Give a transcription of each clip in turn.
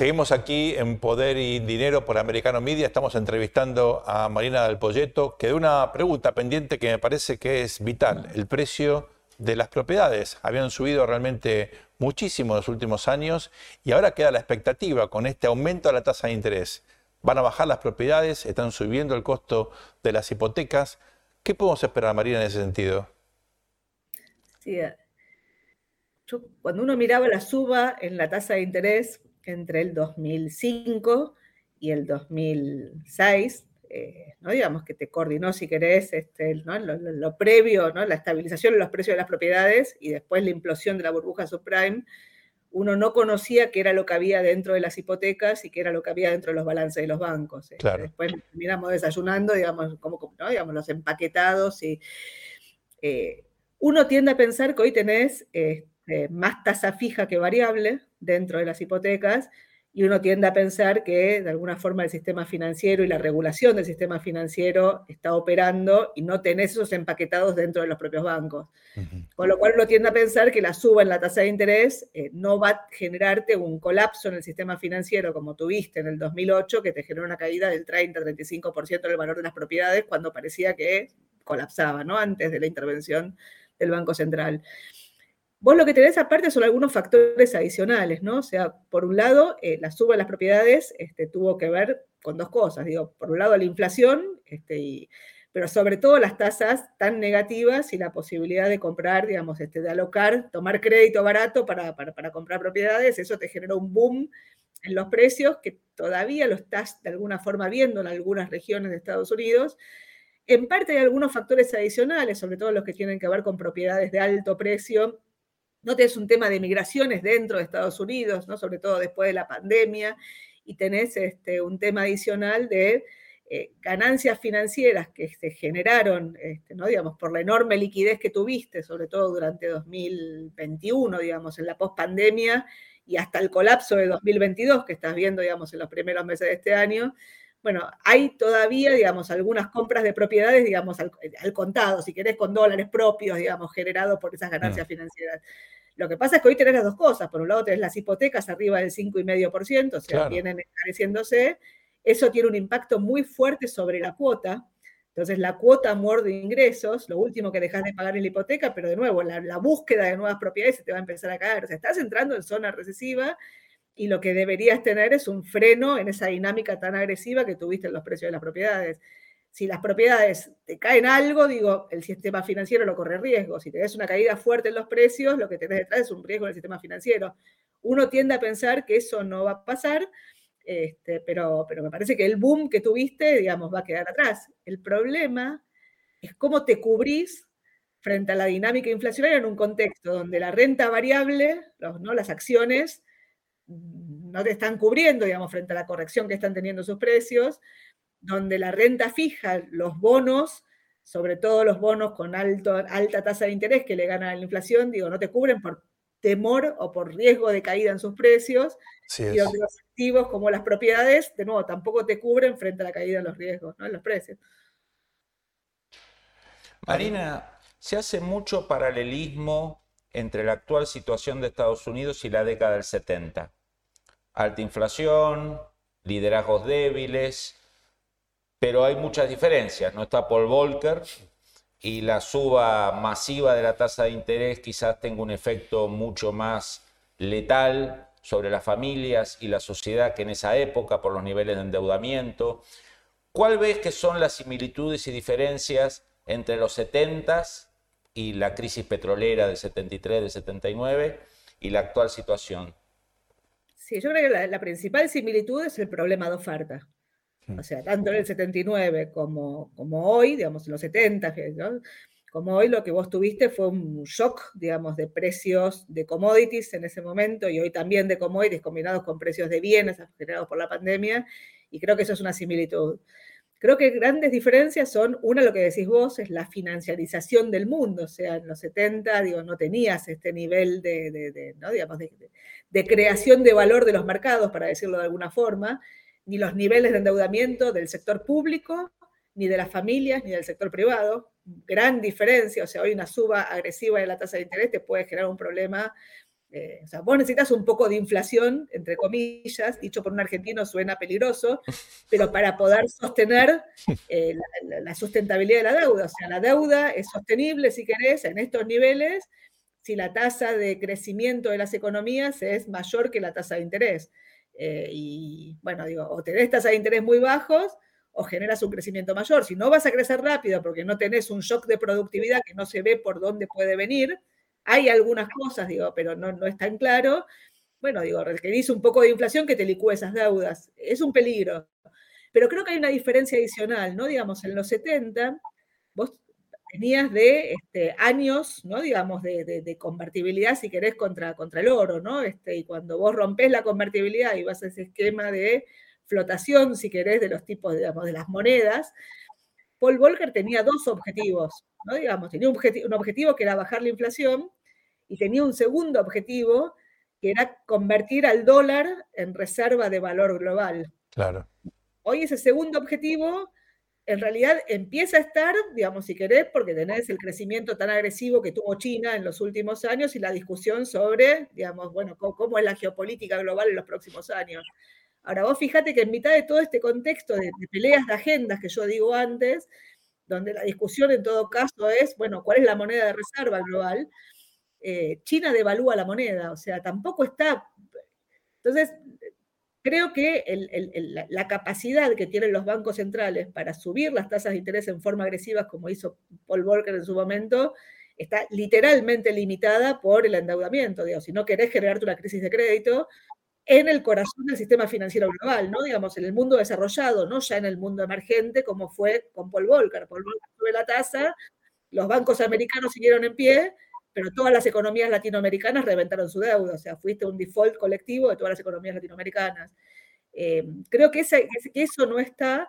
Seguimos aquí en Poder y Dinero por Americano Media. Estamos entrevistando a Marina del Polleto. Quedó una pregunta pendiente que me parece que es vital. El precio de las propiedades. Habían subido realmente muchísimo en los últimos años y ahora queda la expectativa con este aumento de la tasa de interés. Van a bajar las propiedades, están subiendo el costo de las hipotecas. ¿Qué podemos esperar, Marina, en ese sentido? Sí, eh, cuando uno miraba la suba en la tasa de interés, entre el 2005 y el 2006, eh, ¿no? digamos que te coordinó, si querés, este, lo, previo, ¿no? la estabilización de los precios de las propiedades y después la implosión de la burbuja subprime, uno no conocía qué era lo que había dentro de las hipotecas y qué era lo que había dentro de los balances de los bancos. Este, después miramos desayunando, digamos, como, digamos, los empaquetados y eh, uno tiende a pensar que hoy tenés este, más tasa fija que variable, dentro de las hipotecas y uno tiende a pensar que de alguna forma el sistema financiero y la regulación del sistema financiero está operando y no tenés esos empaquetados dentro de los propios bancos. Con lo cual uno tiende a pensar que la suba en la tasa de interés eh, no va a generarte un colapso en el sistema financiero como tuviste en el 2008, que te generó una caída del 30-35% del valor de las propiedades cuando parecía que colapsaba, ¿no? Antes de la intervención del Banco Central. Vos lo que tenés aparte son algunos factores adicionales, ¿no? O sea, por un lado, eh, la suba de las propiedades este, tuvo que ver con dos cosas. Digo, por un lado, la inflación, este, pero sobre todo las tasas tan negativas y la posibilidad de comprar, digamos, este, de alocar, tomar crédito barato para, para, comprar propiedades, eso te generó un boom en los precios que todavía lo estás de alguna forma viendo en algunas regiones de Estados Unidos. En parte hay algunos factores adicionales, sobre todo los que tienen que ver con propiedades de alto precio no tenés un tema de migraciones dentro de Estados Unidos, ¿no? sobre todo después de la pandemia, y tenés este, un tema adicional de eh, ganancias financieras que se generaron, este, ¿no? digamos, por la enorme liquidez que tuviste, sobre todo durante 2021, digamos, en la pospandemia y hasta el colapso de 2022 que estás viendo, digamos, en los primeros meses de este año. Bueno, hay todavía, digamos, algunas compras de propiedades, digamos, al, contado, si querés, con dólares propios, digamos, generados por esas ganancias mm. financieras. Lo que pasa es que hoy tenés las dos cosas. Por un lado tenés las hipotecas arriba del 5,5%, o sea, vienen encareciéndose. Eso tiene un impacto muy fuerte sobre la cuota. Entonces, la cuota muerde ingresos, lo último que dejas de pagar es la hipoteca, pero de nuevo, la, la, búsqueda de nuevas propiedades se te va a empezar a caer. O sea, estás entrando en zona recesiva y lo que deberías tener es un freno en esa dinámica tan agresiva que tuviste en los precios de las propiedades. Si las propiedades te caen algo, digo, el sistema financiero lo corre riesgo. Si tenés una caída fuerte en los precios, lo que tenés detrás es un riesgo en el sistema financiero. Uno tiende a pensar que eso no va a pasar, este, pero, pero me parece que el boom que tuviste, digamos, va a quedar atrás. El problema es cómo te cubrís frente a la dinámica inflacionaria en un contexto donde la renta variable, ¿no? las acciones, no te están cubriendo, digamos, frente a la corrección que están teniendo sus precios, donde la renta fija, los bonos, sobre todo los bonos con alto, alta tasa de interés que le ganan a la inflación, digo, no te cubren por temor o por riesgo de caída en sus precios, y los activos como las propiedades, de nuevo, tampoco te cubren frente a la caída en los riesgos, ¿no? en los precios. Marina, se hace mucho paralelismo entre la actual situación de Estados Unidos y la década del 70 alta inflación, liderazgos débiles, pero hay muchas diferencias. No está Paul Volcker y la suba masiva de la tasa de interés quizás tenga un efecto mucho más letal sobre las familias y la sociedad que en esa época por los niveles de endeudamiento. ¿Cuál ves que son las similitudes y diferencias entre los 70s y la crisis petrolera del 73, del 79 y la actual situación? Sí, yo creo que la, principal similitud es el problema de oferta. Hmm. O sea, tanto en el 79 como, como hoy, digamos, en los 70, como hoy lo que vos tuviste fue un shock, digamos, de precios de commodities en ese momento y hoy también de commodities combinados con precios de bienes generados por la pandemia, y creo que eso es una similitud. Creo que grandes diferencias son, una, lo que decís vos, es la financiarización del mundo, o sea, en los 70, digo, no tenías este nivel de, ¿no? digamos, de, creación de valor de los mercados, para decirlo de alguna forma, ni los niveles de endeudamiento del sector público, ni de las familias, ni del sector privado. Gran diferencia, o sea, hoy una suba agresiva de la tasa de interés te puede generar un problema eh, o sea, vos necesitas un poco de inflación, entre comillas, dicho por un argentino suena peligroso, pero para poder sostener eh, la, sustentabilidad de la deuda. O sea, la deuda es sostenible, si querés, en estos niveles, si la tasa de crecimiento de las economías es mayor que la tasa de interés. Eh, y bueno, digo, o tenés tasas de interés muy bajos o generas un crecimiento mayor. Si no vas a crecer rápido porque no tenés un shock de productividad que no se ve por dónde puede venir, hay algunas cosas, digo, pero no, no es tan claro. Bueno, digo, requerís un poco de inflación que te licúe esas deudas. Es un peligro. Pero creo que hay una diferencia adicional, ¿no? Digamos, en los 70, vos venías de este, años, ¿no? Digamos, de, convertibilidad, si querés, contra, contra el oro, ¿no? Este, y cuando vos rompés la convertibilidad y vas a ese esquema de flotación, si querés, de los tipos, digamos, de las monedas, Paul Volcker tenía dos objetivos, ¿no? Digamos, tenía un objetivo, que era bajar la inflación y tenía un segundo objetivo que era convertir al dólar en reserva de valor global. Claro. Hoy ese segundo objetivo en realidad empieza a estar, digamos, si querés, porque tenés el crecimiento tan agresivo que tuvo China en los últimos años y la discusión sobre, digamos, bueno, cómo, es la geopolítica global en los próximos años. Ahora, vos fíjate que en mitad de todo este contexto de, peleas de agendas que yo digo antes, donde la discusión en todo caso es, bueno, ¿cuál es la moneda de reserva global? Eh, China devalúa la moneda, o sea, tampoco está... Entonces, creo que la capacidad que tienen los bancos centrales para subir las tasas de interés en forma agresiva, como hizo Paul Volcker en su momento, está literalmente limitada por el endeudamiento. Digo, si no querés generarte una crisis de crédito, en el corazón del sistema financiero global, ¿no? Digamos, en el mundo desarrollado, no ya en el mundo emergente, como fue con Paul Volcker. Paul Volcker sube la tasa, los bancos americanos siguieron en pie, pero todas las economías latinoamericanas reventaron su deuda, o sea, fuiste un default colectivo de todas las economías latinoamericanas. Eh, creo que, ese, que eso no está,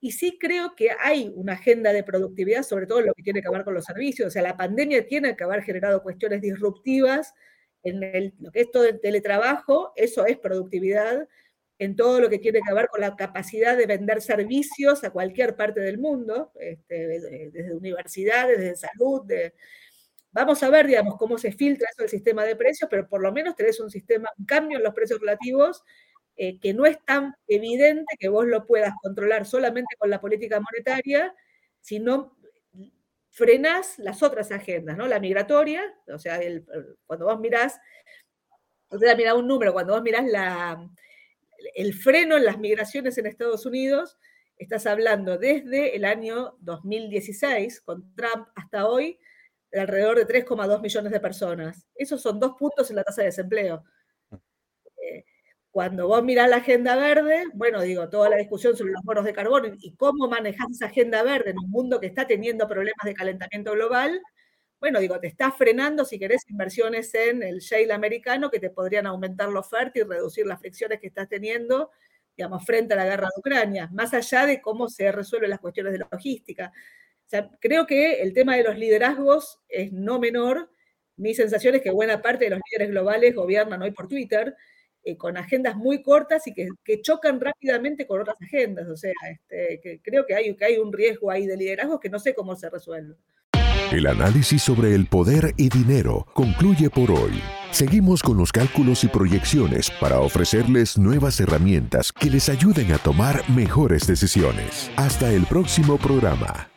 y sí creo que hay una agenda de productividad, sobre todo en lo que tiene que ver con los servicios, o sea, la pandemia tiene que haber generado cuestiones disruptivas en lo que es todo el teletrabajo, eso es productividad, en todo lo que tiene que ver con la capacidad de vender servicios a cualquier parte del mundo, este, desde, universidades, desde salud, Vamos a ver, digamos, cómo se filtra eso del sistema de precios, pero por lo menos tenés un sistema, un cambio en los precios relativos eh, que no es tan evidente que vos lo puedas controlar solamente con la política monetaria, sino frenás las otras agendas, ¿no? La migratoria, o sea, cuando vos mirás, sea, mirá un número, cuando vos mirás la, el freno en las migraciones en Estados Unidos, estás hablando desde el año 2016, con Trump hasta hoy, de alrededor de 3,2 millones de personas. Esos son dos puntos en la tasa de desempleo. Cuando vos mirás la agenda verde, bueno, digo, toda la discusión sobre los bonos de carbono y cómo manejar esa agenda verde en un mundo que está teniendo problemas de calentamiento global, bueno, digo, te está frenando si querés inversiones en el shale americano que te podrían aumentar la oferta y reducir las fricciones que estás teniendo, digamos, frente a la guerra de Ucrania, más allá de cómo se resuelven las cuestiones de logística. O sea, creo que el tema de los liderazgos es no menor. Mi sensación es que buena parte de los líderes globales gobiernan hoy por Twitter eh, con agendas muy cortas y que, chocan rápidamente con otras agendas. O sea, este, creo que hay, que hay un riesgo ahí de liderazgo que no sé cómo se resuelve. El análisis sobre el poder y dinero concluye por hoy. Seguimos con los cálculos y proyecciones para ofrecerles nuevas herramientas que les ayuden a tomar mejores decisiones. Hasta el próximo programa.